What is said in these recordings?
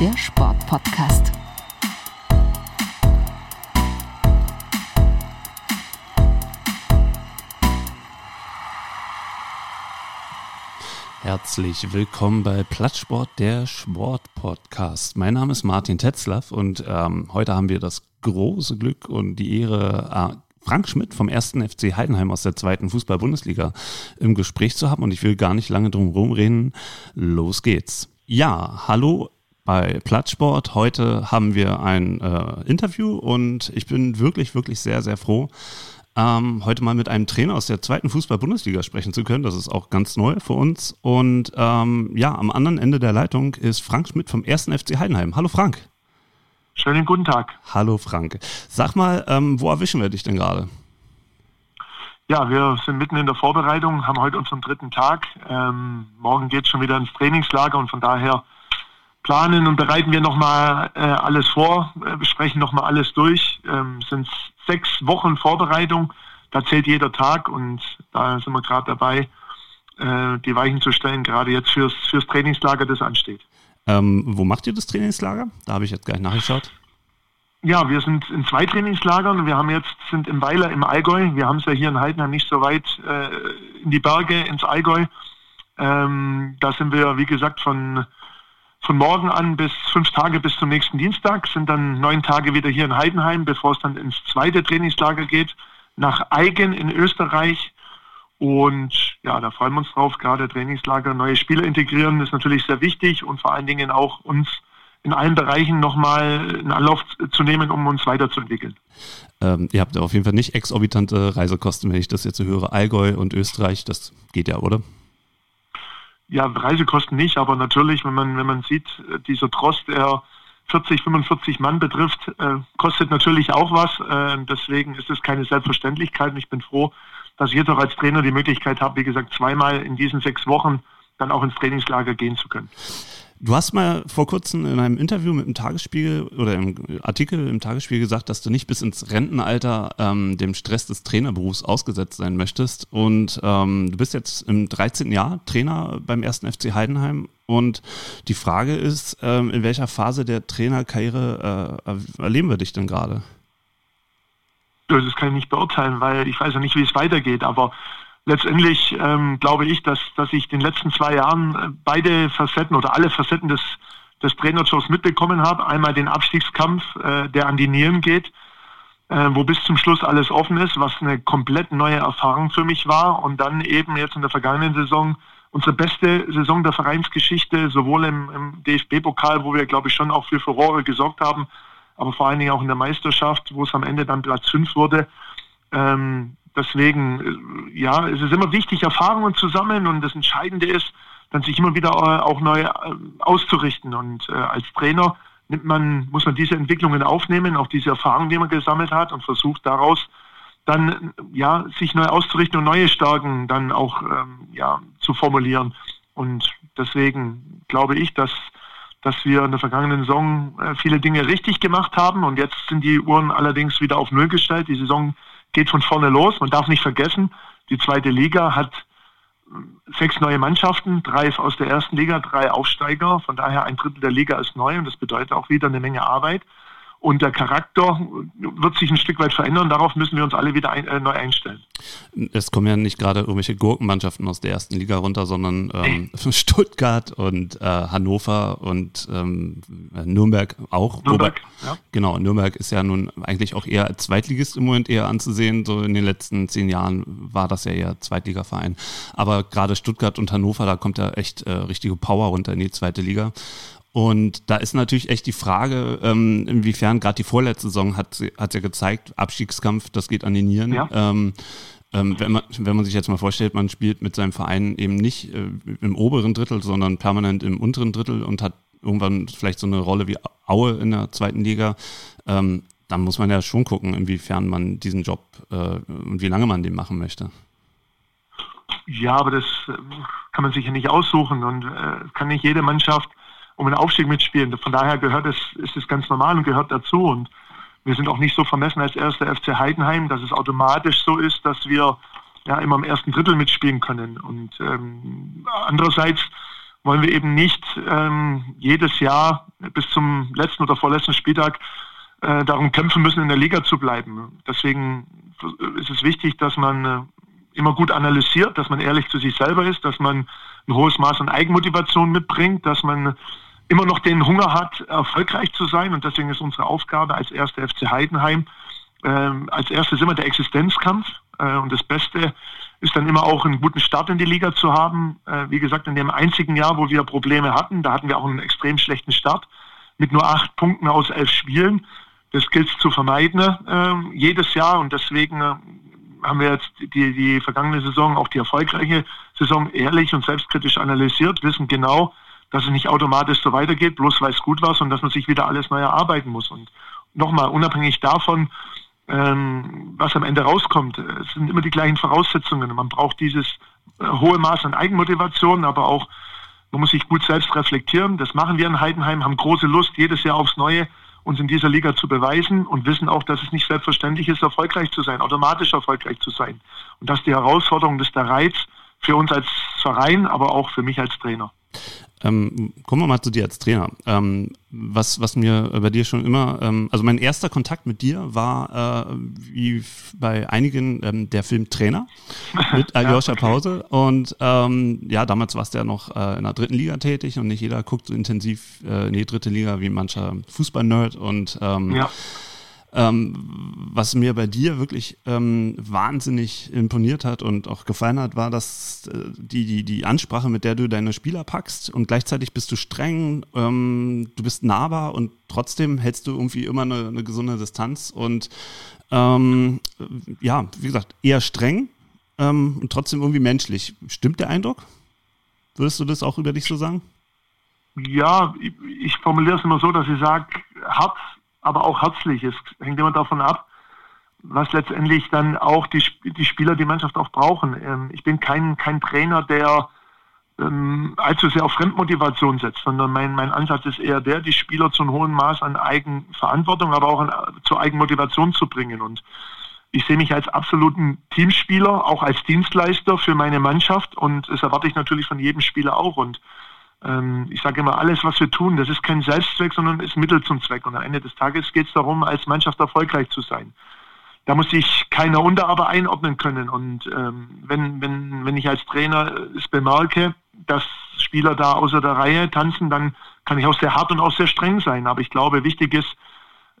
Der Sportpodcast. Herzlich willkommen bei Plattsport, der Sportpodcast. Mein Name ist Martin Tetzlaff und ähm, heute haben wir das große Glück und die Ehre, äh, Frank Schmidt vom ersten FC Heidenheim aus der zweiten Fußball-Bundesliga im Gespräch zu haben und ich will gar nicht lange drum herum reden. Los geht's. Ja, hallo bei Plattsport. Heute haben wir ein äh, Interview und ich bin wirklich, wirklich sehr, sehr froh, ähm, heute mal mit einem Trainer aus der zweiten Fußball-Bundesliga sprechen zu können. Das ist auch ganz neu für uns. Und ähm, ja, am anderen Ende der Leitung ist Frank Schmidt vom ersten FC Heidenheim. Hallo Frank. Schönen guten Tag. Hallo Frank. Sag mal, ähm, wo erwischen wir dich denn gerade? Ja, wir sind mitten in der Vorbereitung, haben heute unseren dritten Tag. Ähm, morgen geht es schon wieder ins Trainingslager und von daher planen und bereiten wir nochmal äh, alles vor, äh, besprechen nochmal alles durch. Ähm, sind sechs Wochen Vorbereitung, da zählt jeder Tag und da sind wir gerade dabei, äh, die Weichen zu stellen, gerade jetzt fürs, fürs Trainingslager, das ansteht. Ähm, wo macht ihr das Trainingslager? Da habe ich jetzt gleich nachgeschaut. Ja, wir sind in zwei Trainingslagern. Wir haben jetzt sind im Weiler im Allgäu. Wir haben es ja hier in Heidenheim nicht so weit äh, in die Berge ins Allgäu. Ähm, da sind wir, wie gesagt, von von morgen an bis fünf Tage bis zum nächsten Dienstag, sind dann neun Tage wieder hier in Heidenheim, bevor es dann ins zweite Trainingslager geht, nach Eigen in Österreich. Und ja, da freuen wir uns drauf, gerade Trainingslager, neue Spieler integrieren, ist natürlich sehr wichtig und vor allen Dingen auch uns in allen Bereichen nochmal einen Anlauf zu nehmen, um uns weiterzuentwickeln. Ähm, ihr habt auf jeden Fall nicht exorbitante Reisekosten, wenn ich das jetzt so höre. Allgäu und Österreich, das geht ja, oder? Ja, Reisekosten nicht, aber natürlich, wenn man, wenn man sieht, äh, dieser Trost, der 40, 45 Mann betrifft, äh, kostet natürlich auch was. Äh, deswegen ist es keine Selbstverständlichkeit. Und ich bin froh, dass ich jetzt auch als Trainer die Möglichkeit habe, wie gesagt, zweimal in diesen sechs Wochen dann auch ins Trainingslager gehen zu können. Du hast mal vor kurzem in einem Interview mit dem Tagesspiegel oder im Artikel im Tagesspiegel gesagt, dass du nicht bis ins Rentenalter ähm, dem Stress des Trainerberufs ausgesetzt sein möchtest. Und ähm, du bist jetzt im 13. Jahr Trainer beim ersten FC Heidenheim. Und die Frage ist, ähm, in welcher Phase der Trainerkarriere äh, erleben wir dich denn gerade? Das kann ich nicht beurteilen, weil ich weiß ja nicht, wie es weitergeht. Aber letztendlich ähm, glaube ich, dass, dass ich in den letzten zwei Jahren äh, beide Facetten oder alle Facetten des, des Trainerjobs mitbekommen habe. Einmal den Abstiegskampf, äh, der an die Nieren geht, äh, wo bis zum Schluss alles offen ist, was eine komplett neue Erfahrung für mich war. Und dann eben jetzt in der vergangenen Saison unsere beste Saison der Vereinsgeschichte, sowohl im, im DFB-Pokal, wo wir, glaube ich, schon auch für Furore gesorgt haben, aber vor allen Dingen auch in der Meisterschaft, wo es am Ende dann Platz 5 wurde. Ähm, deswegen, äh, ja, es ist immer wichtig, Erfahrungen zu sammeln und das Entscheidende ist, dann sich immer wieder äh, auch neu äh, auszurichten. Und als Trainer nimmt man, muss man diese Entwicklungen aufnehmen, auch diese Erfahrungen, die man gesammelt hat und versucht daraus dann ja sich neu auszurichten und neue Stärken dann auch ähm, ja zu formulieren. Und deswegen glaube ich, dass dass wir in der vergangenen Saison viele Dinge richtig gemacht haben und jetzt sind die Uhren allerdings wieder auf Null gestellt. Die Saison geht von vorne los. Man darf nicht vergessen, die zweite Liga hat äh, sechs neue Mannschaften, drei aus der ersten Liga, drei Aufsteiger. Von daher ein Drittel der Liga ist neu und das bedeutet auch wieder eine Menge Arbeit. Und der Charakter wird sich ein Stück weit verändern. Darauf müssen wir uns alle wieder ein, äh, neu einstellen. Es kommen ja nicht gerade irgendwelche Gurkenmannschaften aus der ersten Liga runter, sondern ähm, Stuttgart und äh, Hannover und ähm, Nürnberg auch. Nürnberg, Wobei, ja. Genau, Nürnberg ist ja nun eigentlich auch eher als Zweitligist im Moment eher anzusehen. So in den letzten zehn Jahren war das ja eher Zweitligaverein. Aber gerade Stuttgart und Hannover, da kommt ja echt äh, richtige Power runter in die zweite Liga. Und da ist natürlich echt die Frage, ähm, inwiefern gerade die vorletzte Saison hat hat ja gezeigt, Abstiegskampf, das geht an die Nieren. Ja. Ähm, ähm, wenn, man, wenn man sich jetzt mal vorstellt, man spielt mit seinem Verein eben nicht äh, im oberen Drittel, sondern permanent im unteren Drittel und hat irgendwann vielleicht so eine Rolle wie Aue in der zweiten Liga, ähm, dann muss man ja schon gucken, inwiefern man diesen Job äh, und wie lange man den machen möchte. Ja, aber das äh, kann man sich ja nicht aussuchen und äh, kann nicht jede Mannschaft um einen Aufstieg mitspielen. Von daher gehört es, ist es ganz normal und gehört dazu. Und wir sind auch nicht so vermessen als erster FC Heidenheim, dass es automatisch so ist, dass wir ja immer im ersten Drittel mitspielen können. Und ähm, andererseits wollen wir eben nicht ähm, jedes Jahr bis zum letzten oder vorletzten Spieltag äh, darum kämpfen müssen, in der Liga zu bleiben. Deswegen ist es wichtig, dass man äh, immer gut analysiert, dass man ehrlich zu sich selber ist, dass man ein hohes Maß an Eigenmotivation mitbringt, dass man immer noch den Hunger hat, erfolgreich zu sein. Und deswegen ist unsere Aufgabe als erste FC Heidenheim äh, als erstes immer der Existenzkampf. Äh, und das Beste ist dann immer auch einen guten Start in die Liga zu haben. Äh, wie gesagt, in dem einzigen Jahr, wo wir Probleme hatten, da hatten wir auch einen extrem schlechten Start mit nur acht Punkten aus elf Spielen. Das gilt zu vermeiden äh, jedes Jahr und deswegen äh, haben wir jetzt die, die vergangene Saison, auch die erfolgreiche Saison, ehrlich und selbstkritisch analysiert, wissen genau, dass es nicht automatisch so weitergeht, bloß weil es gut war, sondern dass man sich wieder alles neu erarbeiten muss. Und nochmal, unabhängig davon, ähm, was am Ende rauskommt, es sind immer die gleichen Voraussetzungen. Man braucht dieses äh, hohe Maß an Eigenmotivation, aber auch, man muss sich gut selbst reflektieren. Das machen wir in Heidenheim, haben große Lust, jedes Jahr aufs Neue uns in dieser Liga zu beweisen und wissen auch, dass es nicht selbstverständlich ist, erfolgreich zu sein, automatisch erfolgreich zu sein. Und dass die Herausforderung, das ist der Reiz für uns als Verein, aber auch für mich als Trainer. Ähm, kommen wir mal zu dir als Trainer. Ähm, was, was mir bei dir schon immer, ähm, also mein erster Kontakt mit dir war, äh, wie bei einigen, ähm, der Film Trainer mit Aljoscha ja, okay. Pause. Und ähm, ja, damals warst du ja noch äh, in der dritten Liga tätig und nicht jeder guckt so intensiv äh, in die dritte Liga wie mancher Fußball-Nerd. Und ähm, ja ähm, was mir bei dir wirklich ähm, wahnsinnig imponiert hat und auch gefallen hat, war, dass äh, die, die, die Ansprache, mit der du deine Spieler packst und gleichzeitig bist du streng, ähm, du bist nahbar und trotzdem hältst du irgendwie immer eine, eine gesunde Distanz und ähm, ja, wie gesagt, eher streng ähm, und trotzdem irgendwie menschlich. Stimmt der Eindruck? Würdest du das auch über dich so sagen? Ja, ich, ich formuliere es immer so, dass ich sage, hart aber auch herzlich. Es hängt immer davon ab, was letztendlich dann auch die, die Spieler, die Mannschaft auch brauchen. Ähm, ich bin kein, kein Trainer, der ähm, allzu sehr auf Fremdmotivation setzt, sondern mein, mein Ansatz ist eher der, die Spieler zu einem hohen Maß an Eigenverantwortung, aber auch an, zur Eigenmotivation zu bringen. Und ich sehe mich als absoluten Teamspieler, auch als Dienstleister für meine Mannschaft und das erwarte ich natürlich von jedem Spieler auch. Und ich sage immer, alles, was wir tun, das ist kein Selbstzweck, sondern ist Mittel zum Zweck. Und am Ende des Tages geht es darum, als Mannschaft erfolgreich zu sein. Da muss sich keiner unter aber einordnen können. Und ähm, wenn, wenn, wenn ich als Trainer es bemerke, dass Spieler da außer der Reihe tanzen, dann kann ich auch sehr hart und auch sehr streng sein. Aber ich glaube, wichtig ist,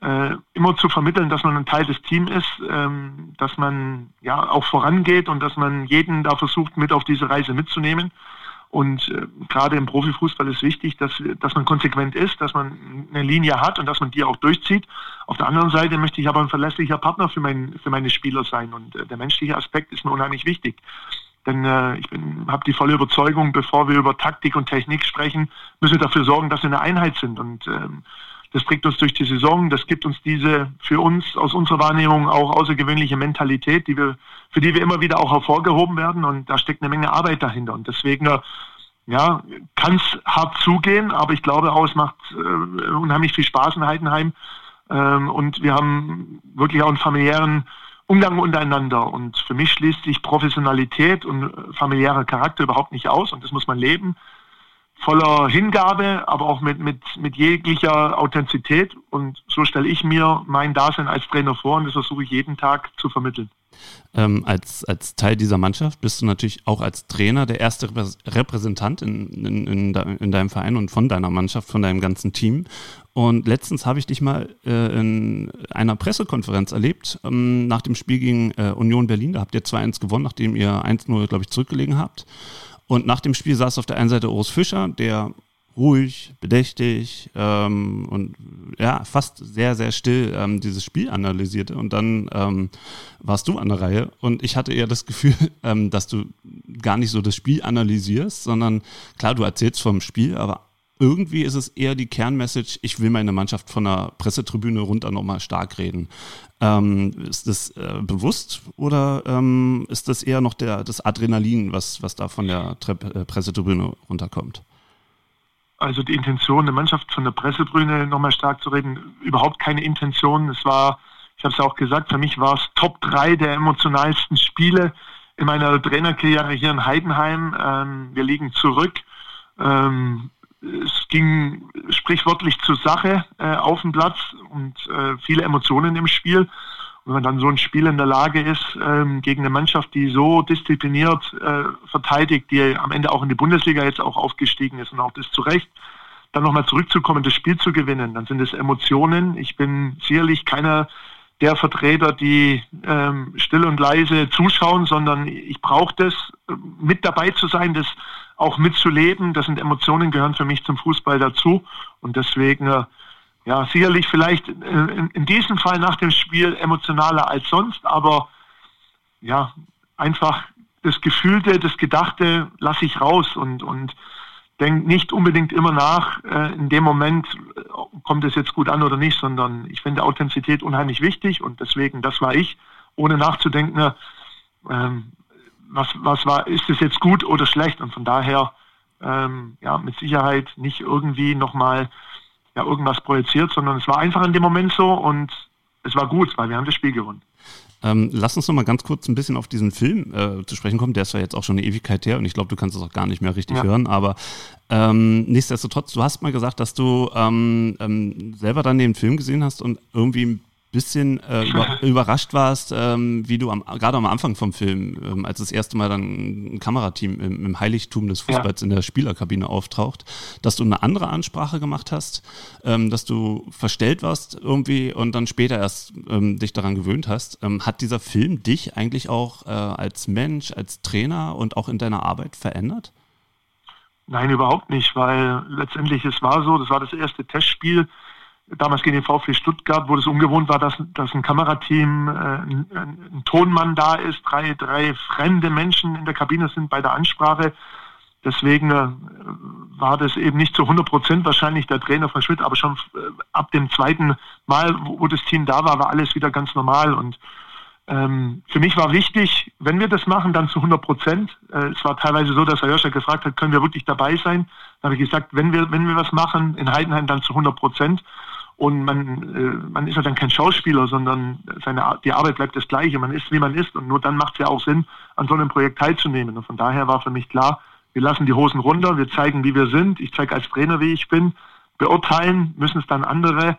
äh, immer zu vermitteln, dass man ein Teil des Teams ist, ähm, dass man ja auch vorangeht und dass man jeden da versucht, mit auf diese Reise mitzunehmen. Und äh, gerade im Profifußball ist wichtig, dass, dass man konsequent ist, dass man eine Linie hat und dass man die auch durchzieht. Auf der anderen Seite möchte ich aber ein verlässlicher Partner für, mein, für meine Spieler sein. Und äh, der menschliche Aspekt ist mir unheimlich wichtig. Denn äh, ich habe die volle Überzeugung, bevor wir über Taktik und Technik sprechen, müssen wir dafür sorgen, dass wir eine Einheit sind. Und ähm, das trägt uns durch die Saison. Das gibt uns diese für uns aus unserer Wahrnehmung auch außergewöhnliche Mentalität, die wir, für die wir immer wieder auch hervorgehoben werden. Und da steckt eine Menge Arbeit dahinter. Und deswegen ja, kann es hart zugehen, aber ich glaube auch, es macht äh, unheimlich viel Spaß in Heidenheim. Ähm, und wir haben wirklich auch einen familiären Umgang untereinander. Und für mich schließt sich Professionalität und familiärer Charakter überhaupt nicht aus. Und das muss man leben voller Hingabe, aber auch mit, mit, mit jeglicher Authentizität. Und so stelle ich mir mein Dasein als Trainer vor und das versuche ich jeden Tag zu vermitteln. Ähm, als, als Teil dieser Mannschaft bist du natürlich auch als Trainer der erste Repräsentant in, in, in, in deinem Verein und von deiner Mannschaft, von deinem ganzen Team. Und letztens habe ich dich mal äh, in einer Pressekonferenz erlebt, ähm, nach dem Spiel gegen äh, Union Berlin. Da habt ihr 2-1 gewonnen, nachdem ihr 1-0, glaube ich, zurückgelegen habt. Und nach dem Spiel saß auf der einen Seite Urs Fischer, der ruhig, bedächtig ähm, und ja, fast sehr, sehr still ähm, dieses Spiel analysierte. Und dann ähm, warst du an der Reihe und ich hatte eher das Gefühl, ähm, dass du gar nicht so das Spiel analysierst, sondern klar, du erzählst vom Spiel, aber irgendwie ist es eher die Kernmessage, ich will meine Mannschaft von der Pressetribüne runter nochmal stark reden. Ähm, ist das äh, bewusst oder ähm, ist das eher noch der, das Adrenalin, was, was da von der Tre äh, Pressetribüne runterkommt? Also die Intention, der Mannschaft von der Pressetribüne nochmal stark zu reden, überhaupt keine Intention. Es war, ich habe es auch gesagt, für mich war es Top 3 der emotionalsten Spiele in meiner Trainerkarriere hier in Heidenheim. Ähm, wir liegen zurück. Ähm, es ging sprichwörtlich zur Sache äh, auf dem Platz und äh, viele Emotionen im Spiel. Und wenn man dann so ein Spiel in der Lage ist, ähm, gegen eine Mannschaft, die so diszipliniert äh, verteidigt, die am Ende auch in die Bundesliga jetzt auch aufgestiegen ist und auch das zu Recht, dann nochmal zurückzukommen, das Spiel zu gewinnen, dann sind es Emotionen. Ich bin sicherlich keiner der Vertreter, die ähm, still und leise zuschauen, sondern ich brauche das, mit dabei zu sein, das auch mitzuleben. Das sind Emotionen, gehören für mich zum Fußball dazu. Und deswegen, äh, ja, sicherlich vielleicht in, diesem Fall nach dem Spiel emotionaler als sonst, aber ja, einfach das Gefühlte, das Gedachte lasse ich raus und, und denke nicht unbedingt immer nach, äh, in dem Moment äh, kommt es jetzt gut an oder nicht, sondern ich finde Authentizität unheimlich wichtig und deswegen, das war ich, ohne nachzudenken, ähm, was, was war, ist es jetzt gut oder schlecht? Und von daher, ähm, ja, mit Sicherheit nicht irgendwie nochmal ja, irgendwas projiziert, sondern es war einfach in dem Moment so und es war gut, weil wir haben das Spiel gewonnen. Ähm, lass uns noch mal ganz kurz ein bisschen auf diesen Film äh, zu sprechen kommen. Der ist ja jetzt auch schon eine Ewigkeit her und ich glaube, du kannst es auch gar nicht mehr richtig ja. hören. Aber ähm, nichtsdestotrotz, du hast mal gesagt, dass du ähm, ähm selber dann den Film gesehen hast und irgendwie ein bisschen äh, über, überrascht warst, ähm, wie du gerade am Anfang vom Film, ähm, als das erste Mal dann ein Kamerateam im, im Heiligtum des Fußballs ja. in der Spielerkabine auftaucht, dass du eine andere Ansprache gemacht hast, ähm, dass du verstellt warst irgendwie und dann später erst ähm, dich daran gewöhnt hast. Ähm, hat dieser Film dich eigentlich auch äh, als Mensch, als Trainer und auch in deiner Arbeit verändert? Nein, überhaupt nicht, weil letztendlich es war so, das war das erste Testspiel damals gegen den VfB Stuttgart, wo es ungewohnt war, dass, dass ein Kamerateam, äh, ein, ein, Tonmann da ist, drei, drei fremde Menschen in der Kabine sind bei der Ansprache. Deswegen äh, war das eben nicht zu 100 Prozent wahrscheinlich der Trainer von Schmidt, aber schon äh, ab dem zweiten Mal, wo, wo, das Team da war, war alles wieder ganz normal. Und ähm, für mich war wichtig, wenn wir das machen, dann zu 100 Prozent. Äh, es war teilweise so, dass Herr Joschka gefragt hat, können wir wirklich dabei sein? Da habe ich gesagt, wenn wir, wenn wir was machen in Heidenheim, dann zu 100 Prozent. Und man, äh, man ist ja dann kein Schauspieler, sondern seine, die Arbeit bleibt das gleiche. Man ist, wie man ist. Und nur dann macht es ja auch Sinn, an so einem Projekt teilzunehmen. Und von daher war für mich klar, wir lassen die Hosen runter, wir zeigen, wie wir sind. Ich zeige als Trainer, wie ich bin. Beurteilen müssen es dann andere,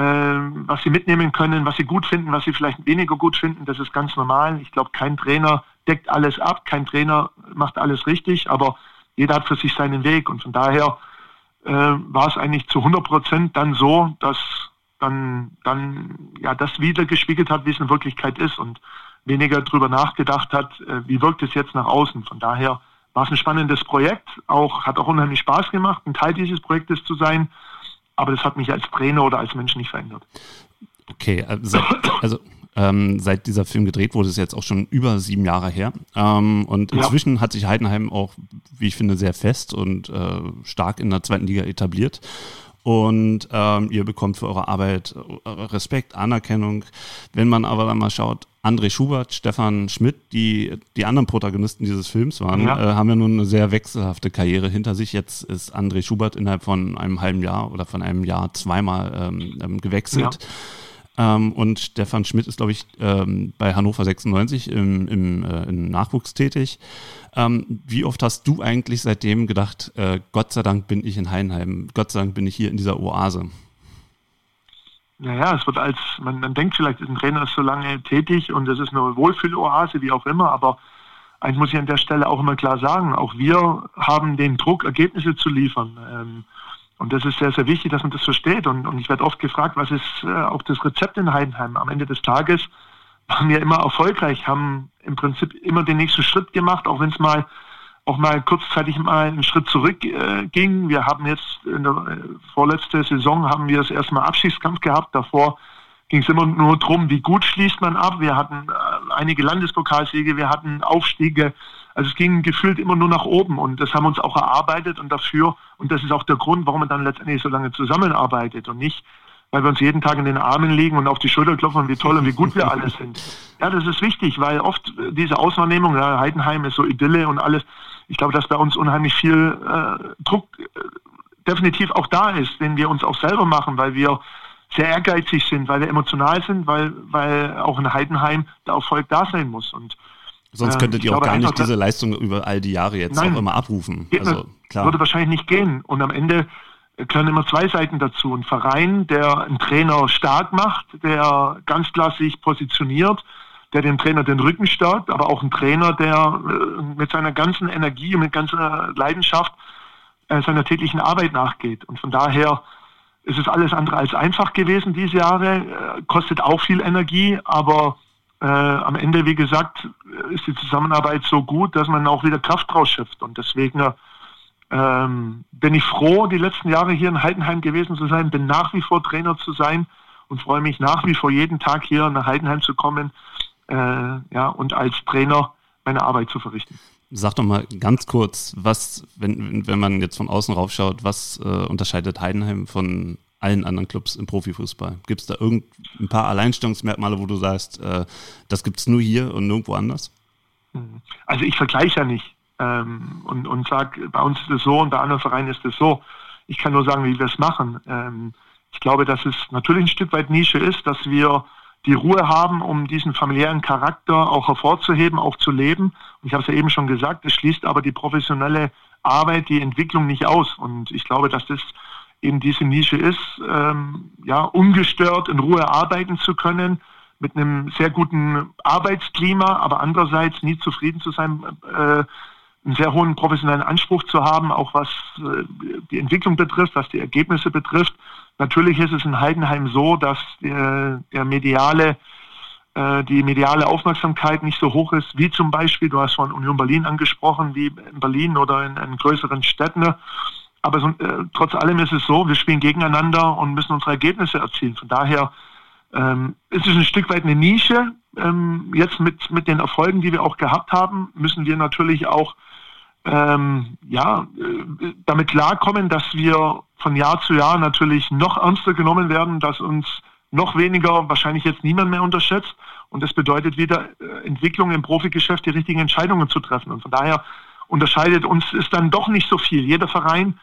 was sie mitnehmen können, was sie gut finden, was sie vielleicht weniger gut finden. Das ist ganz normal. Ich glaube, kein Trainer deckt alles ab, kein Trainer macht alles richtig, aber jeder hat für sich seinen Weg. Und von daher äh, war es eigentlich zu 100 Prozent dann so, dass dann, dann ja das wieder gespiegelt hat, wie es in Wirklichkeit ist und weniger darüber nachgedacht hat, äh, wie wirkt es jetzt nach außen. Von daher war es ein spannendes Projekt, auch, hat auch unheimlich Spaß gemacht, ein Teil dieses Projektes zu sein, aber das hat mich als Trainer oder als Mensch nicht verändert. Okay, also, also ähm, seit dieser Film gedreht wurde, ist jetzt auch schon über sieben Jahre her. Ähm, und inzwischen ja. hat sich Heidenheim auch, wie ich finde, sehr fest und äh, stark in der zweiten Liga etabliert. Und ähm, ihr bekommt für eure Arbeit äh, Respekt, Anerkennung. Wenn man aber dann mal schaut, André Schubert, Stefan Schmidt, die die anderen Protagonisten dieses Films waren, ja. Äh, haben ja nun eine sehr wechselhafte Karriere hinter sich. Jetzt ist André Schubert innerhalb von einem halben Jahr oder von einem Jahr zweimal ähm, ähm gewechselt. Ja. Ähm, und Stefan Schmidt ist, glaube ich, ähm, bei Hannover 96 im, im, äh, im Nachwuchs tätig. Ähm, wie oft hast du eigentlich seitdem gedacht, äh, Gott sei Dank bin ich in Heinheim, Gott sei Dank bin ich hier in dieser Oase? Naja, es wird als, man, man denkt vielleicht, ein Trainer ist so lange tätig und es ist eine Wohlfühloase, wie auch immer, aber eins muss ich an der Stelle auch immer klar sagen, auch wir haben den Druck, Ergebnisse zu liefern. Und das ist sehr, sehr wichtig, dass man das versteht. Und, und ich werde oft gefragt, was ist äh, auch das Rezept in Heidenheim? Am Ende des Tages waren wir immer erfolgreich, haben im Prinzip immer den nächsten Schritt gemacht, auch wenn es mal auch mal kurzzeitig mal einen Schritt zurück äh, ging. Wir haben jetzt in der äh, vorletzte Saison haben wir das erstmal Abschiedskampf gehabt. Davor ging es immer nur darum, wie gut schließt man ab. Wir hatten äh, einige Landespokalsiege, wir hatten Aufstiege, Also es ging gefühlt immer nur nach oben und das haben wir uns auch erarbeitet und dafür, und das ist auch der Grund, warum man dann letztendlich so lange zusammenarbeitet und nicht, weil wir uns jeden Tag in den Armen liegen und auf die Schulter klopfen, wie toll und wie gut wir alle sind. Ja, das ist wichtig, weil oft diese Auswahrnehmung, ja, Heidenheim ist so Idylle und alles, ich glaube, dass bei uns unheimlich viel äh, Druck äh, definitiv auch da ist, den wir uns auch selber machen, weil wir sehr ehrgeizig sind, weil wir emotional sind, weil, weil auch in Heidenheim der Erfolg da sein muss. Und Sonst ähm, könntet ihr auch gar nicht diese Leistung über all die Jahre jetzt nein, auch immer abrufen. Also, klar. Würde wahrscheinlich nicht gehen. Und am Ende gehören immer zwei Seiten dazu. Ein Verein, der einen Trainer stark macht, der ganz klar sich positioniert, der dem Trainer den Rücken stärkt, aber auch ein Trainer, der äh, mit seiner ganzen Energie und mit ganzer Leidenschaft äh, seiner täglichen Arbeit nachgeht. Und von daher ist es alles andere als einfach gewesen diese Jahre, äh, kostet auch viel Energie, aber äh, am Ende, wie gesagt, ist die Zusammenarbeit so gut, dass man auch wieder Kraft draus schöpft. Und deswegen ähm, bin ich froh, die letzten Jahre hier in Heidenheim gewesen zu sein, bin nach wie vor Trainer zu sein und freue mich nach wie vor jeden Tag hier nach Heidenheim zu kommen äh, ja, und als Trainer meine Arbeit zu verrichten. Sag doch mal ganz kurz, was, wenn, wenn man jetzt von außen raufschaut, was äh, unterscheidet Heidenheim von allen anderen Clubs im Profifußball? Gibt es da irgendein paar Alleinstellungsmerkmale, wo du sagst, äh, das gibt es nur hier und nirgendwo anders? Also ich vergleiche ja nicht ähm, und, und sage, bei uns ist es so und bei anderen Vereinen ist es so. Ich kann nur sagen, wie wir es machen. Ähm, ich glaube, dass es natürlich ein Stück weit Nische ist, dass wir die Ruhe haben, um diesen familiären Charakter auch hervorzuheben, auch zu leben. Und ich habe es ja eben schon gesagt, es schließt aber die professionelle Arbeit, die Entwicklung nicht aus. Und ich glaube, dass das eben diese Nische ist, ähm, ja, ungestört in Ruhe arbeiten zu können, mit einem sehr guten Arbeitsklima, aber andererseits nie zufrieden zu sein, äh, einen sehr hohen professionellen Anspruch zu haben, auch was äh, die Entwicklung betrifft, was die Ergebnisse betrifft. Natürlich ist es in Heidenheim so, dass der, der mediale, äh, die mediale Aufmerksamkeit nicht so hoch ist, wie zum Beispiel, du hast von Union Berlin angesprochen, wie in Berlin oder in, in größeren Städten. Aber so, äh, trotz allem ist es so, wir spielen gegeneinander und müssen unsere Ergebnisse erzielen. Von daher ähm, ist es ein Stück weit eine Nische. Ähm, jetzt mit, mit den Erfolgen, die wir auch gehabt haben, müssen wir natürlich auch ähm, ja, äh, damit klarkommen, dass wir von Jahr zu Jahr natürlich noch ernster genommen werden, dass uns noch weniger wahrscheinlich jetzt niemand mehr unterschätzt. Und das bedeutet wieder äh, Entwicklung im Profigeschäft, die richtigen Entscheidungen zu treffen. Und von daher unterscheidet uns ist dann doch nicht so viel. Jeder Verein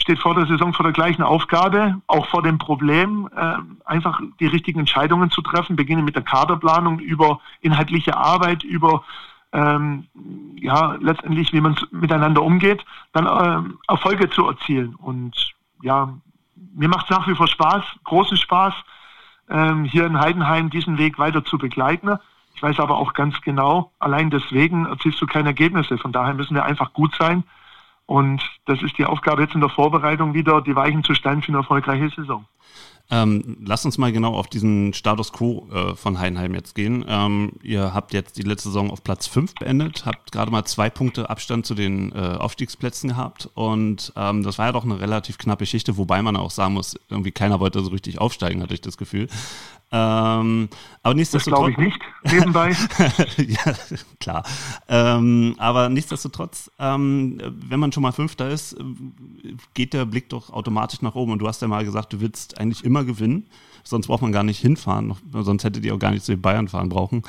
steht vor der Saison vor der gleichen Aufgabe, auch vor dem Problem, äh, einfach die richtigen Entscheidungen zu treffen, beginnen mit der Kaderplanung über inhaltliche Arbeit, über ähm, ja, letztendlich, wie man miteinander umgeht, dann ähm, Erfolge zu erzielen. Und ja, mir macht es nach wie vor Spaß, großen Spaß, ähm, hier in Heidenheim diesen Weg weiter zu begleiten. Ich weiß aber auch ganz genau, allein deswegen erzielst du keine Ergebnisse. Von daher müssen wir einfach gut sein. Und das ist die Aufgabe jetzt in der Vorbereitung wieder, die Weichen zu stellen für eine erfolgreiche Saison. Ähm, lasst uns mal genau auf diesen Status quo äh, von Heidenheim jetzt gehen. Ähm, ihr habt jetzt die letzte Saison auf Platz 5 beendet, habt gerade mal zwei Punkte Abstand zu den äh, Aufstiegsplätzen gehabt und ähm, das war ja doch eine relativ knappe Geschichte, wobei man auch sagen muss, irgendwie keiner wollte so richtig aufsteigen, hatte ich das Gefühl. Ähm, aber nichtsdestotrotz. Das glaube ich nicht, nebenbei. ja, klar. Ähm, aber nichtsdestotrotz, ähm, wenn man schon mal Fünfter ist, geht der Blick doch automatisch nach oben. Und du hast ja mal gesagt, du willst eigentlich immer gewinnen. Sonst braucht man gar nicht hinfahren, sonst hättet ihr auch gar nicht zu den Bayern fahren brauchen.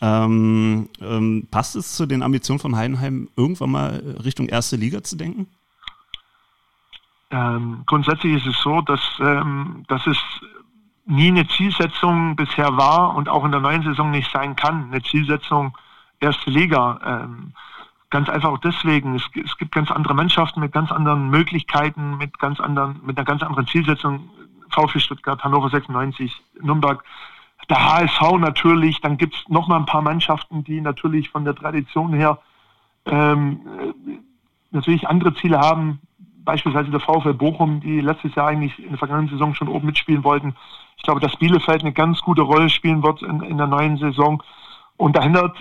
Ähm, ähm, passt es zu den Ambitionen von Heidenheim, irgendwann mal Richtung erste Liga zu denken? Ähm, grundsätzlich ist es so, dass, ähm, dass es nie eine Zielsetzung bisher war und auch in der neuen Saison nicht sein kann. Eine Zielsetzung erste Liga. Ähm, ganz einfach auch deswegen. Es, es, gibt ganz andere Mannschaften mit ganz anderen Möglichkeiten, mit ganz anderen, mit einer ganz anderen Zielsetzung. VfL Stuttgart, Hannover 96, Nürnberg, der HSV natürlich. Dann gibt es noch mal ein paar Mannschaften, die natürlich von der Tradition her ähm, natürlich andere Ziele haben. Beispielsweise der VfL Bochum, die letztes Jahr eigentlich in der vergangenen Saison schon oben mitspielen wollten. Ich glaube, dass Bielefeld eine ganz gute Rolle spielen wird in, in der neuen Saison. Und dahinter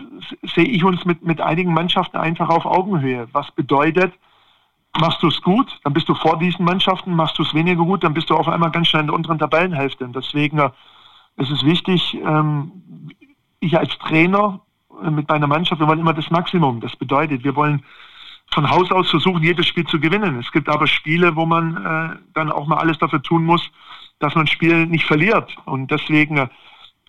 sehe ich uns mit, mit einigen Mannschaften einfach auf Augenhöhe. Was bedeutet, machst du es gut, dann bist du vor diesen Mannschaften, machst du es weniger gut, dann bist du auf einmal ganz schnell in der unteren Tabellenhälfte. Und deswegen äh, ist es wichtig, ähm, ich als Trainer äh, mit meiner Mannschaft, wir wollen immer das Maximum. Das bedeutet, wir wollen von Haus aus versuchen, jedes Spiel zu gewinnen. Es gibt aber Spiele, wo man äh, dann auch mal alles dafür tun muss, dass man Spiel nicht verliert. Und deswegen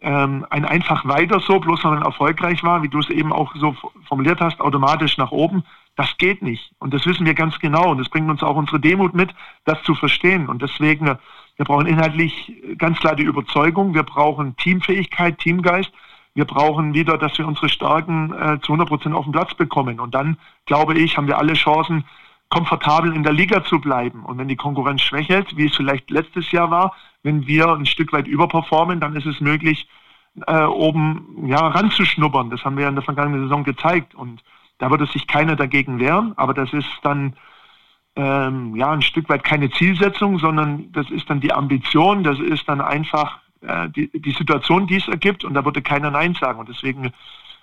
ähm, ein einfach weiter so, bloß weil man erfolgreich war, wie du es eben auch so formuliert hast, automatisch nach oben, das geht nicht. Und das wissen wir ganz genau. Und das bringt uns auch unsere Demut mit, das zu verstehen. Und deswegen, wir brauchen inhaltlich ganz klar die Überzeugung, wir brauchen Teamfähigkeit, Teamgeist. Wir brauchen wieder, dass wir unsere Stärken äh, zu 100 Prozent auf den Platz bekommen. Und dann, glaube ich, haben wir alle Chancen, komfortabel in der Liga zu bleiben. Und wenn die Konkurrenz schwächelt, wie es vielleicht letztes Jahr war, wenn wir ein Stück weit überperformen, dann ist es möglich, äh, oben ja, ranzuschnuppern. Das haben wir in der vergangenen Saison gezeigt. Und da würde sich keiner dagegen wehren. Aber das ist dann ähm, ja ein Stück weit keine Zielsetzung, sondern das ist dann die Ambition. Das ist dann einfach äh, die, die Situation, die es ergibt und da würde keiner Nein sagen. Und deswegen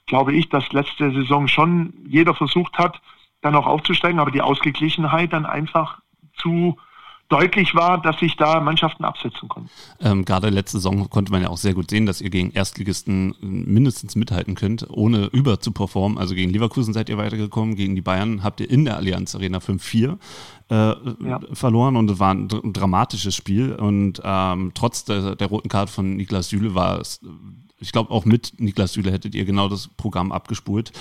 glaube ich, dass letzte Saison schon jeder versucht hat, dann auch aufzusteigen, aber die Ausgeglichenheit dann einfach zu deutlich war, dass sich da Mannschaften absetzen konnten. Ähm, gerade letzte Saison konnte man ja auch sehr gut sehen, dass ihr gegen Erstligisten mindestens mithalten könnt, ohne über zu performen. Also gegen Leverkusen seid ihr weitergekommen, gegen die Bayern habt ihr in der Allianz Arena 5-4 äh, ja. verloren und es war ein, ein, dramatisches Spiel. Und ähm, trotz der, der, roten Karte von Niklas Süle war es, ich glaube auch mit Niklas Süle hättet ihr genau das Programm abgespult.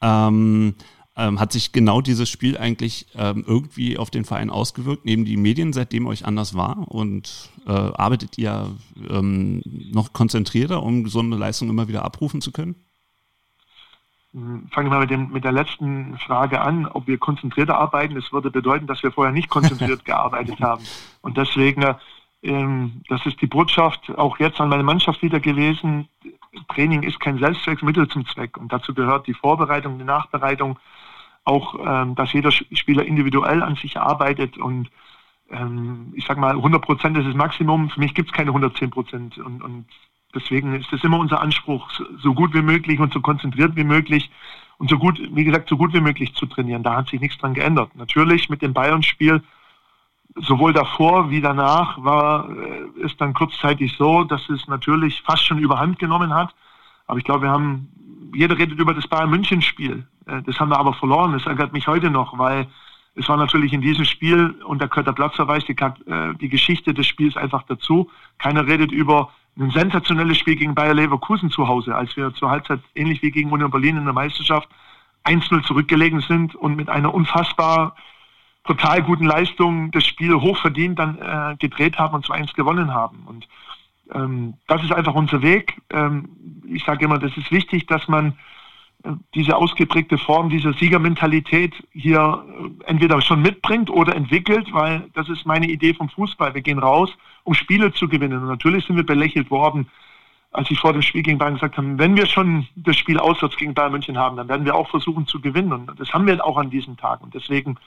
Ähm, ähm, hat sich genau dieses Spiel eigentlich ähm, irgendwie auf den Verein ausgewirkt? Neben die Medien, seitdem euch anders war? Und äh, arbeitet ihr ähm, noch konzentrierter, um so eine Leistung immer wieder abrufen zu können? Hm, fangen wir mal mit, dem, mit der letzten Frage an, ob wir konzentrierter arbeiten. Das würde bedeuten, dass wir vorher nicht konzentriert gearbeitet haben. Und deswegen, ähm, das ist die Botschaft auch jetzt an meine Mannschaft wieder gewesen. Training ist kein Selbstzweck, Mittel zum Zweck. Und dazu gehört die Vorbereitung, die Nachbereitung, auch, ähm, dass jeder Spieler individuell an sich arbeitet und ähm, ich sage mal, 100 Prozent ist das Maximum. Für mich gibt es keine 110 Prozent und, und deswegen ist es immer unser Anspruch, so gut wie möglich und so konzentriert wie möglich und so gut, wie gesagt, so gut wie möglich zu trainieren. Da hat sich nichts dran geändert. Natürlich mit dem Bayern-Spiel sowohl davor wie danach war äh, es dann kurzzeitig so, dass es natürlich fast schon überhand genommen hat. Aber ich glaube, wir haben jeder redet über das Bayern München Spiel. Äh, das haben wir aber verloren. Das ärgert mich heute noch, weil es war natürlich in diesem Spiel, und der Platzverweis, die, äh, die Geschichte des Spiels einfach dazu. Keiner redet über ein sensationelles Spiel gegen Bayer Leverkusen zu Hause, als wir zur Halbzeit ähnlich wie gegen Union Berlin in der Meisterschaft 1-0 zurückgelegen sind und mit einer unfassbar total guten Leistung das Spiel hochverdient dann äh, gedreht haben und 2-1 gewonnen haben. Und ähm, das ist einfach unser Weg. Ähm, ich sage immer, das ist wichtig, dass man äh, diese ausgeprägte Form dieser Siegermentalität hier äh, entweder schon mitbringt oder entwickelt, weil das ist meine Idee vom Fußball. Wir gehen raus, um Spiele zu gewinnen. Und natürlich sind wir belächelt worden, als ich vor dem Spiel gegen Bayern gesagt habe, wenn wir schon das Spiel auswärts gegen Bayern München haben, dann werden wir auch versuchen zu gewinnen. Und das haben wir auch an diesem Tag. Und deswegen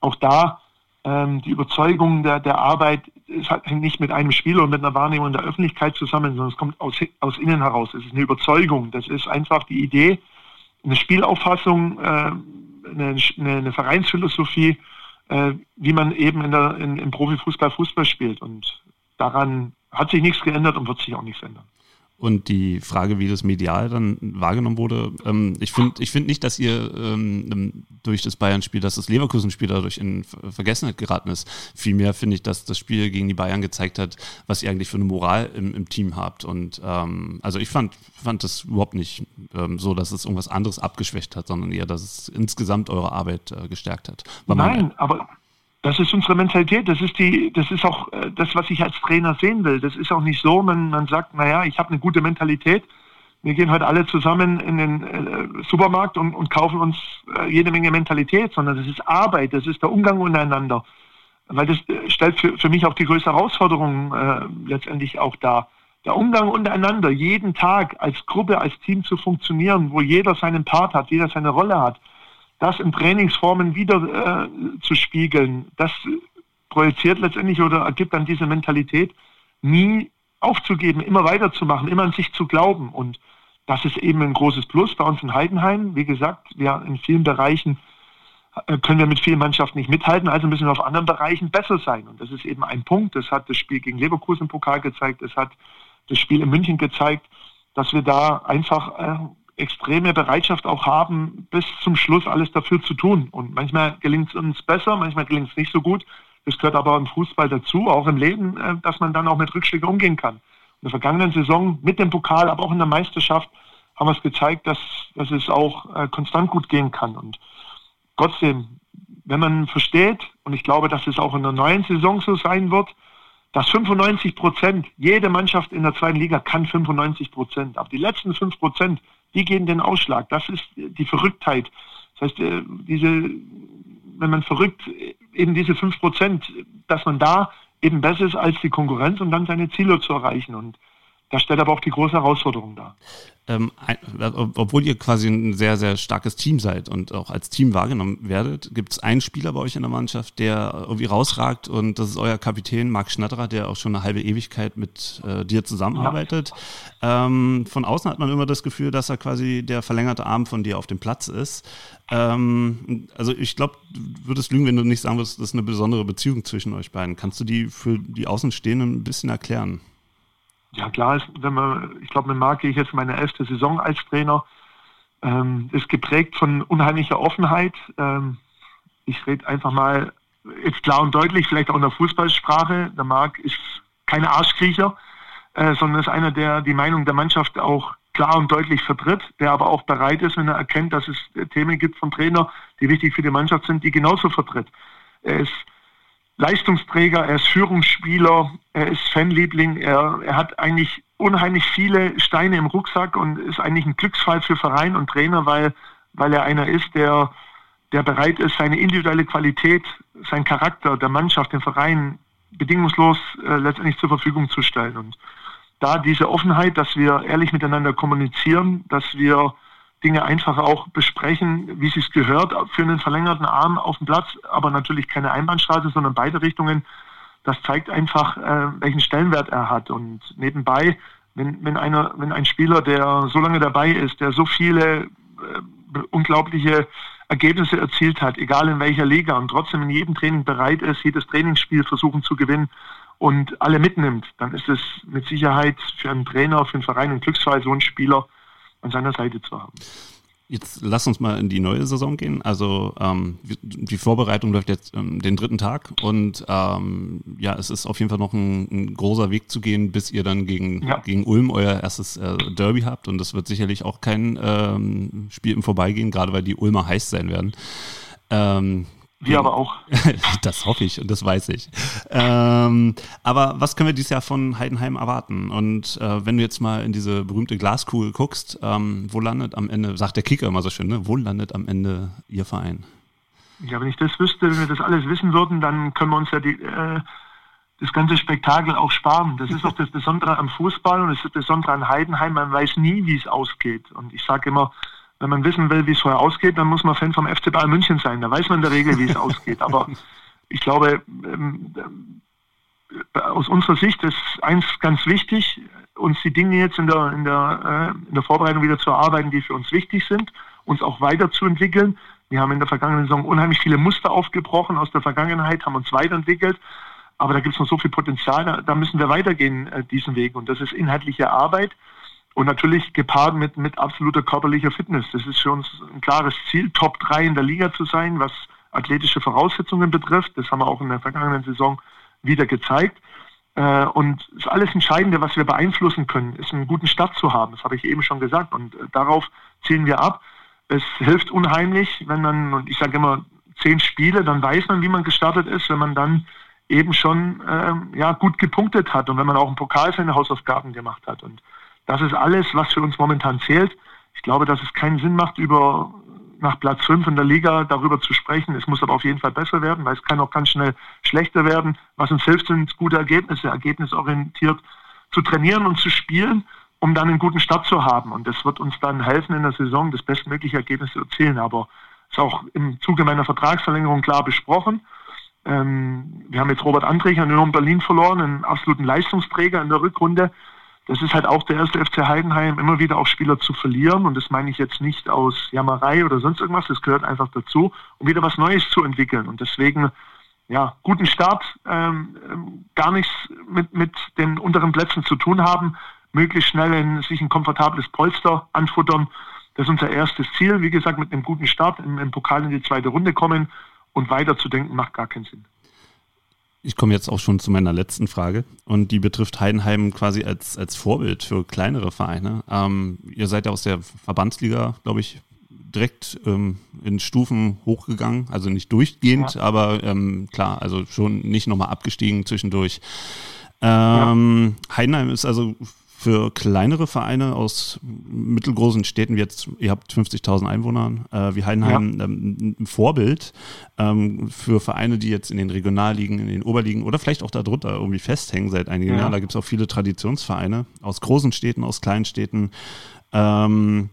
auch da ähm, die Überzeugung der, der Arbeit es hängt nicht mit einem Spieler und mit einer Wahrnehmung der Öffentlichkeit zusammen, sondern es kommt aus, aus innen heraus. Es ist eine Überzeugung. Das ist einfach die Idee, eine Spielauffassung, äh, eine, eine, Vereinsphilosophie, äh, wie man eben in der, in, im Profifußball Fußball spielt. Und daran hat sich nichts geändert und wird sich auch nichts ändern. Und die Frage, wie das medial dann wahrgenommen wurde, ähm, ich finde ich find nicht, dass ihr ähm, durch das Bayern-Spiel, dass das Leverkusen-Spiel dadurch in Vergessenheit geraten ist. Vielmehr finde ich, dass das Spiel gegen die Bayern gezeigt hat, was ihr eigentlich für eine Moral im, im Team habt. Und ähm, also ich fand, fand das überhaupt nicht ähm, so, dass es irgendwas anderes abgeschwächt hat, sondern eher, dass es insgesamt eure Arbeit äh, gestärkt hat. War Nein, aber das ist unsere Mentalität. Das ist die, das ist auch äh, das, was ich als Trainer sehen will. Das ist auch nicht so, man, man sagt, naja, ich habe eine gute Mentalität. Wir gehen heute alle zusammen in den äh, Supermarkt und, und kaufen uns äh, jede Menge Mentalität, sondern das ist Arbeit, das ist der Umgang untereinander. Weil das äh, stellt für, für mich auch die größte Herausforderung äh, letztendlich auch dar. Der Umgang untereinander, jeden Tag als Gruppe, als Team zu funktionieren, wo jeder seinen Part hat, jeder seine Rolle hat das in Trainingsformen wieder äh, zu spiegeln, das projiziert letztendlich oder ergibt dann diese Mentalität, nie aufzugeben, immer weiterzumachen, immer an sich zu glauben. Und das ist eben ein großes Plus bei uns in Heidenheim. Wie gesagt, wir in vielen Bereichen äh, können wir mit vielen Mannschaften nicht mithalten, also müssen wir auf anderen Bereichen besser sein. Und das ist eben ein Punkt. Das hat das Spiel gegen Leverkusen im Pokal gezeigt, das hat das Spiel in München gezeigt, dass wir da einfach äh, extreme Bereitschaft auch haben, bis zum Schluss alles dafür zu tun. Und manchmal gelingt es uns besser, manchmal gelingt es nicht so gut. Das gehört aber im Fußball dazu, auch im Leben, äh, dass man dann auch mit Rückschlägen umgehen kann. In der vergangenen Saison mit dem Pokal, aber auch in der Meisterschaft haben wir es gezeigt, dass, dass es auch äh, konstant gut gehen kann. Und trotzdem, wenn man versteht, und ich glaube, dass es auch in der neuen Saison so sein wird, dass 95 Prozent, jede Mannschaft in der zweiten Liga kann 95 Prozent, aber die letzten 5 Prozent, die geben den Ausschlag. Das ist die Verrücktheit. Das heißt, äh, diese, wenn man verrückt, eben diese 5 Prozent, dass man da eben besser ist als die Konkurrenz und dann seine Ziele zu erreichen. Und das stellt aber auch die große Herausforderung dar ähm, obwohl ihr quasi ein sehr, sehr starkes Team seid und auch als Team wahrgenommen werdet, gibt es einen Spieler bei euch in der Mannschaft, der irgendwie rausragt und das ist euer Kapitän Marc Schnatterer, der auch schon eine halbe Ewigkeit mit äh, dir zusammenarbeitet. Ja. Ähm, von außen hat man immer das Gefühl, dass er quasi der verlängerte Arm von dir auf dem Platz ist. Ähm, also ich glaube, du würdest lügen, wenn du nicht sagen würdest, das ist eine besondere Beziehung zwischen euch beiden. Kannst du die für die Außenstehenden ein bisschen erklären? Ja, klar ist, wenn man, ich glaube, mit Marc gehe ich jetzt meine elfte Saison als Trainer, ähm, ist geprägt von unheimlicher Offenheit. Ähm, ich rede einfach mal jetzt klar und deutlich, vielleicht auch in der Fußballsprache. Der Marc ist kein Arschkriecher, äh, sondern ist einer, der die Meinung der Mannschaft auch klar und deutlich vertritt, der aber auch bereit ist, wenn er erkennt, dass es Themen gibt vom Trainer, die wichtig für die Mannschaft sind, die genauso vertritt. Er ist Leistungsträger, er ist Führungsspieler, er ist Fanliebling, er, er hat eigentlich unheimlich viele Steine im Rucksack und ist eigentlich ein Glücksfall für Verein und Trainer, weil, weil er einer ist, der, der bereit ist, seine individuelle Qualität, sein Charakter der Mannschaft, den Verein bedingungslos äh, letztendlich zur Verfügung zu stellen. Und da diese Offenheit, dass wir ehrlich miteinander kommunizieren, dass wir Dinge einfach auch besprechen, wie es sich gehört, für einen verlängerten Arm auf dem Platz, aber natürlich keine Einbahnstraße, sondern beide Richtungen. Das zeigt einfach, äh, welchen Stellenwert er hat. Und nebenbei, wenn, wenn, einer, wenn ein Spieler, der so lange dabei ist, der so viele äh, unglaubliche Ergebnisse erzielt hat, egal in welcher Liga, und trotzdem in jedem Training bereit ist, jedes Trainingsspiel versuchen zu gewinnen und alle mitnimmt, dann ist es mit Sicherheit für einen Trainer, für einen Verein ein Glücksfall, so einen Spieler an seiner Seite zu haben. Jetzt lass uns mal in die neue Saison gehen. Also ähm, die Vorbereitung läuft jetzt ähm, den dritten Tag und ähm, ja, es ist auf jeden Fall noch ein, ein, großer Weg zu gehen, bis ihr dann gegen, ja. gegen Ulm euer erstes äh, Derby habt und das wird sicherlich auch kein ähm, Spiel im Vorbeigehen, gerade weil die Ulmer heiß sein werden. Wir aber auch. das hoffe ich und das weiß ich. Ähm, aber was können wir dieses Jahr von Heidenheim erwarten? Und äh, wenn du jetzt mal in diese berühmte Glaskugel guckst, ähm, wo landet am Ende, sagt der Kicker immer so schön, ne? wo landet am Ende Ihr Verein? Ja, wenn ich das wüsste, wenn wir das alles wissen würden, dann können wir uns ja die, äh, das ganze Spektakel auch sparen. Das ist auch das Besondere am Fußball und das ist das Besondere an Heidenheim. Man weiß nie, wie es ausgeht. Und ich sage immer, wenn man wissen will, wie es vorher ausgeht, dann muss man Fan vom FC Bayern München sein. Da weiß man in der Regel, wie es ausgeht. Aber ich glaube, ähm, äh, aus unserer Sicht ist eins ganz wichtig, uns die Dinge jetzt in der, in, der, äh, in der Vorbereitung wieder zu erarbeiten, die für uns wichtig sind, uns auch weiterzuentwickeln. Wir haben in der vergangenen Saison unheimlich viele Muster aufgebrochen aus der Vergangenheit, haben uns weiterentwickelt. Aber da gibt es noch so viel Potenzial, da, müssen wir weitergehen, äh, diesen Weg. Und das ist inhaltliche Arbeit. Und natürlich gepaart mit, mit absoluter körperlicher Fitness. Das ist für uns ein klares Ziel, Top 3 in der Liga zu sein, was athletische Voraussetzungen betrifft. Das haben wir auch in der vergangenen Saison wieder gezeigt. Äh, und das alles Entscheidende, was wir beeinflussen können, ist einen guten Start zu haben. Das habe ich eben schon gesagt. Und äh, darauf zielen wir ab. Es hilft unheimlich, wenn man, und ich sage immer, zehn Spiele, dann weiß man, wie man gestartet ist, wenn man dann eben schon ähm, ja, gut gepunktet hat und wenn man auch Pokal seine Hausaufgaben gemacht hat. Und das ist alles, was für uns momentan zählt. Ich glaube, dass es keinen Sinn macht, über nach Platz 5 in der Liga darüber zu sprechen. Es muss aber auf jeden Fall besser werden, weil es kann auch ganz schnell schlechter werden. Was uns hilft, sind gute Ergebnisse, ergebnisorientiert zu trainieren und zu spielen, um dann einen guten Start zu haben. Und das wird uns dann helfen, in der Saison das bestmögliche Ergebnis zu erzielen. Aber ist auch im Zuge meiner Vertragsverlängerung klar besprochen. Ähm, wir haben jetzt Robert Andrich an Union Berlin verloren, einen absoluten Leistungsträger in der Rückrunde das ist halt auch der erste FC Heidenheim, immer wieder auch Spieler zu verlieren. Und das meine ich jetzt nicht aus Jammerei oder sonst irgendwas. Das gehört einfach dazu, um wieder was Neues zu entwickeln. Und deswegen, ja, guten Start, ähm, ähm gar nichts mit, mit den unteren Plätzen zu tun haben, möglichst schnell in sich ein komfortables Polster anfuttern. Das ist unser erstes Ziel. Wie gesagt, mit einem guten Start im, im Pokal in die zweite Runde kommen und weiterzudenken macht gar keinen Sinn. Ich komme jetzt auch schon zu meiner letzten Frage und die betrifft Heidenheim quasi als, als Vorbild für kleinere Vereine. Ähm, ihr seid ja aus der Verbandsliga, glaube ich, direkt ähm, in Stufen hochgegangen, also nicht durchgehend, ja. aber ähm, klar, also schon nicht nochmal abgestiegen zwischendurch. Ähm, ja. Heidenheim ist also für kleinere Vereine aus mittelgroßen Städten, wie jetzt, ihr habt 50.000 Einwohner, äh, wie Heidenheim, ja. ähm, ein Vorbild ähm, für Vereine, die jetzt in den Regionalligen, in den Oberligen oder vielleicht auch darunter irgendwie festhängen seit einigen ja. Jahren. Da gibt es auch viele Traditionsvereine aus großen Städten, aus kleinen Städten. Ähm,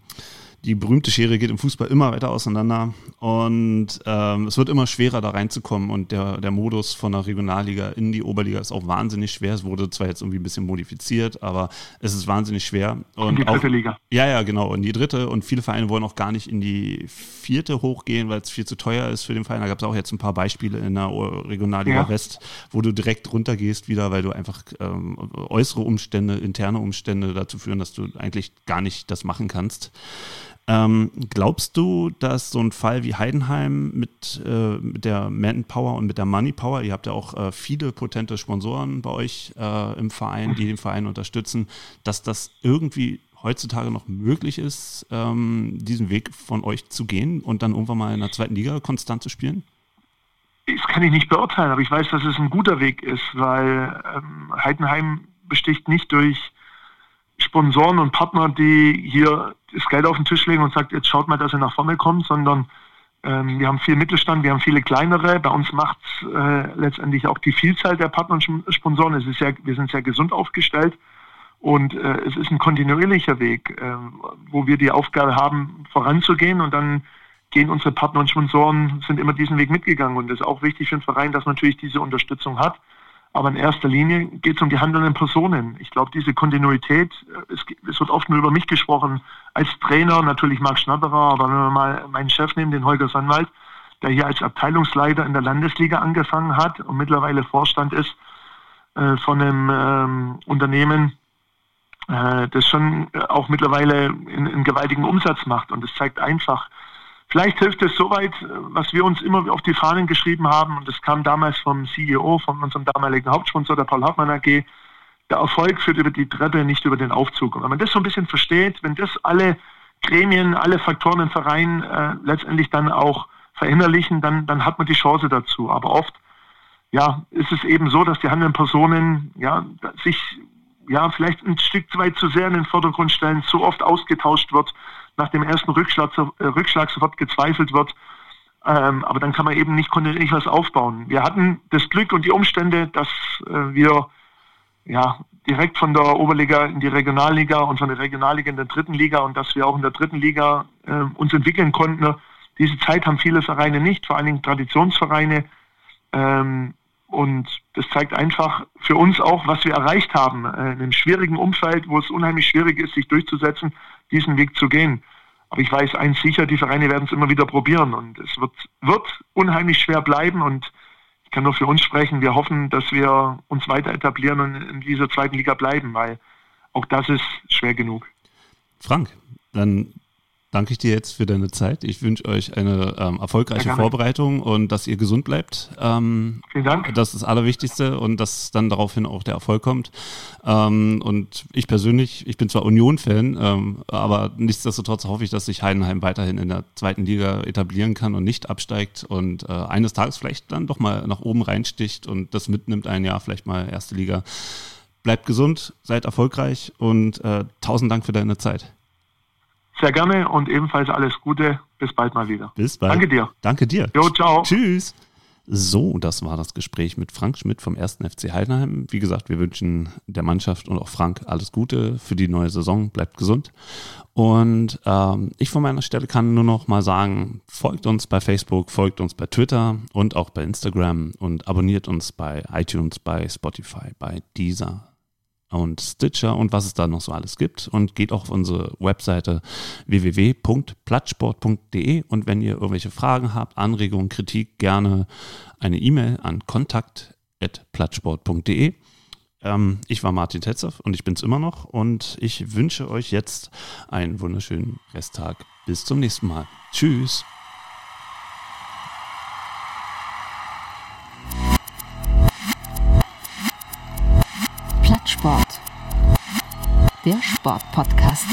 die berühmte Schere geht im Fußball immer weiter auseinander und ähm, es wird immer schwerer da reinzukommen und der, der Modus von der Regionalliga in die Oberliga ist auch wahnsinnig schwer. Es wurde zwar jetzt irgendwie ein bisschen modifiziert, aber es ist wahnsinnig schwer. Und in die dritte auch, Liga. Ja, ja, genau, in die dritte und viele Vereine wollen auch gar nicht in die vierte hochgehen, weil es viel zu teuer ist für den Verein. Da gab es auch jetzt ein paar Beispiele in der Regionalliga ja. West, wo du direkt runtergehst wieder, weil du einfach ähm, äußere Umstände, interne Umstände dazu führen, dass du eigentlich gar nicht das machen kannst. Ähm, glaubst du, dass so ein Fall wie Heidenheim mit, äh, mit der Manpower und mit der Money Power, ihr habt ja auch äh, viele potente Sponsoren bei euch äh, im Verein, die den Verein unterstützen, dass das irgendwie heutzutage noch möglich ist, ähm, diesen Weg von euch zu gehen und dann irgendwann mal in der zweiten Liga konstant zu spielen? Das kann ich nicht beurteilen, aber ich weiß, dass es ein guter Weg ist, weil ähm, Heidenheim besticht nicht durch Sponsoren und Partner, die hier das Geld auf den Tisch legen und sagt, jetzt schaut mal, dass ihr nach vorne kommt, sondern ähm, wir haben viel Mittelstand, wir haben viele kleinere. Bei uns macht äh, letztendlich auch die Vielzahl der Partner und Sponsoren. Es ist ja, wir sind sehr gesund aufgestellt und äh, es ist ein kontinuierlicher Weg, äh, wo wir die Aufgabe haben, voranzugehen und dann gehen unsere Partner und Sponsoren, sind immer diesen Weg mitgegangen und es ist auch wichtig für den Verein, dass man natürlich diese Unterstützung hat. Aber in erster Linie geht es um die handelnden Personen. Ich glaube, diese Kontinuität, äh, es, es, wird oft nur über mich gesprochen, als Trainer, natürlich Marc Schnatterer, aber wenn wir mal meinen Chef nehmen, den Holger Sandwald, der hier als Abteilungsleiter in der Landesliga angefangen hat und mittlerweile Vorstand ist äh, von einem ähm, Unternehmen, äh, das schon auch mittlerweile einen gewaltigen Umsatz macht. Und es zeigt einfach, Vielleicht hilft es soweit, was wir uns immer auf die Fahnen geschrieben haben, und das kam damals vom CEO, von unserem damaligen Hauptsponsor, der Paul Hartmann AG, der Erfolg führt über die Treppe, nicht über den Aufzug. Und wenn man das so ein bisschen versteht, wenn das alle Gremien, alle Faktoren im Verein äh, letztendlich dann auch verinnerlichen, dann, dann hat man die Chance dazu. Aber oft ja, ist es eben so, dass die handelnden Personen ja, sich ja, vielleicht ein Stück weit zu sehr in den Vordergrund stellen, zu oft ausgetauscht wird, nach dem ersten Rückschlag, äh, Rückschlag sofort gezweifelt wird. Ähm, aber dann kann man eben nicht kontinuierlich was aufbauen. Wir hatten das Glück und die Umstände, dass äh, wir ja, direkt von der Oberliga in die Regionalliga und von der Regionalliga in der dritten Liga und dass wir auch in der dritten Liga äh, uns entwickeln konnten. Diese Zeit haben viele Vereine nicht, vor allen Dingen Traditionsvereine. Ähm, und das zeigt einfach für uns auch, was wir erreicht haben, äh, in einem schwierigen Umfeld, wo es unheimlich schwierig ist, sich durchzusetzen, diesen Weg zu gehen. Aber ich weiß eins sicher, die Vereine werden es immer wieder probieren und es wird, wird unheimlich schwer bleiben und ich kann nur für uns sprechen. Wir hoffen, dass wir uns weiter etablieren und in dieser zweiten Liga bleiben, weil auch das ist schwer genug. Frank, dann danke ich dir jetzt für deine Zeit. Ich wünsche euch eine ähm, erfolgreiche Vorbereitung und dass ihr gesund bleibt. Ähm, Vielen Dank. Das ist das Allerwichtigste und dass dann daraufhin auch der Erfolg kommt. Ähm, und ich persönlich, ich bin zwar Union-Fan, ähm, aber nichtsdestotrotz hoffe ich, dass sich Heidenheim weiterhin in der zweiten Liga etablieren kann und nicht absteigt und äh, eines Tages vielleicht dann doch mal nach oben reinsticht und das mitnimmt ein Jahr vielleicht mal erste Liga. Bleibt gesund, seid erfolgreich und äh, tausend Dank für deine Zeit. Sehr gerne und ebenfalls alles Gute. Bis bald mal wieder. Bis bald. Danke dir. Danke dir. Jo, ciao. Tschüss. So, das war das Gespräch mit Frank Schmidt vom 1. FC Heidenheim. Wie gesagt, wir wünschen der Mannschaft und auch Frank alles Gute für die neue Saison. Bleibt gesund. Und ähm, ich von meiner Stelle kann nur noch mal sagen, folgt uns bei Facebook, folgt uns bei Twitter und auch bei Instagram und abonniert uns bei iTunes, bei Spotify, bei Deezer, und Stitcher und was es da noch so alles gibt. Und geht auch auf unsere Webseite www.plattsport.de. Und wenn ihr irgendwelche Fragen habt, Anregungen, Kritik, gerne eine E-Mail an kontakt.plattsport.de. Ähm, ich war Martin Tetzow und ich bin es immer noch. Und ich wünsche euch jetzt einen wunderschönen Resttag. Bis zum nächsten Mal. Tschüss. Der Sportpodcast.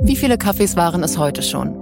Wie viele Kaffees waren es heute schon?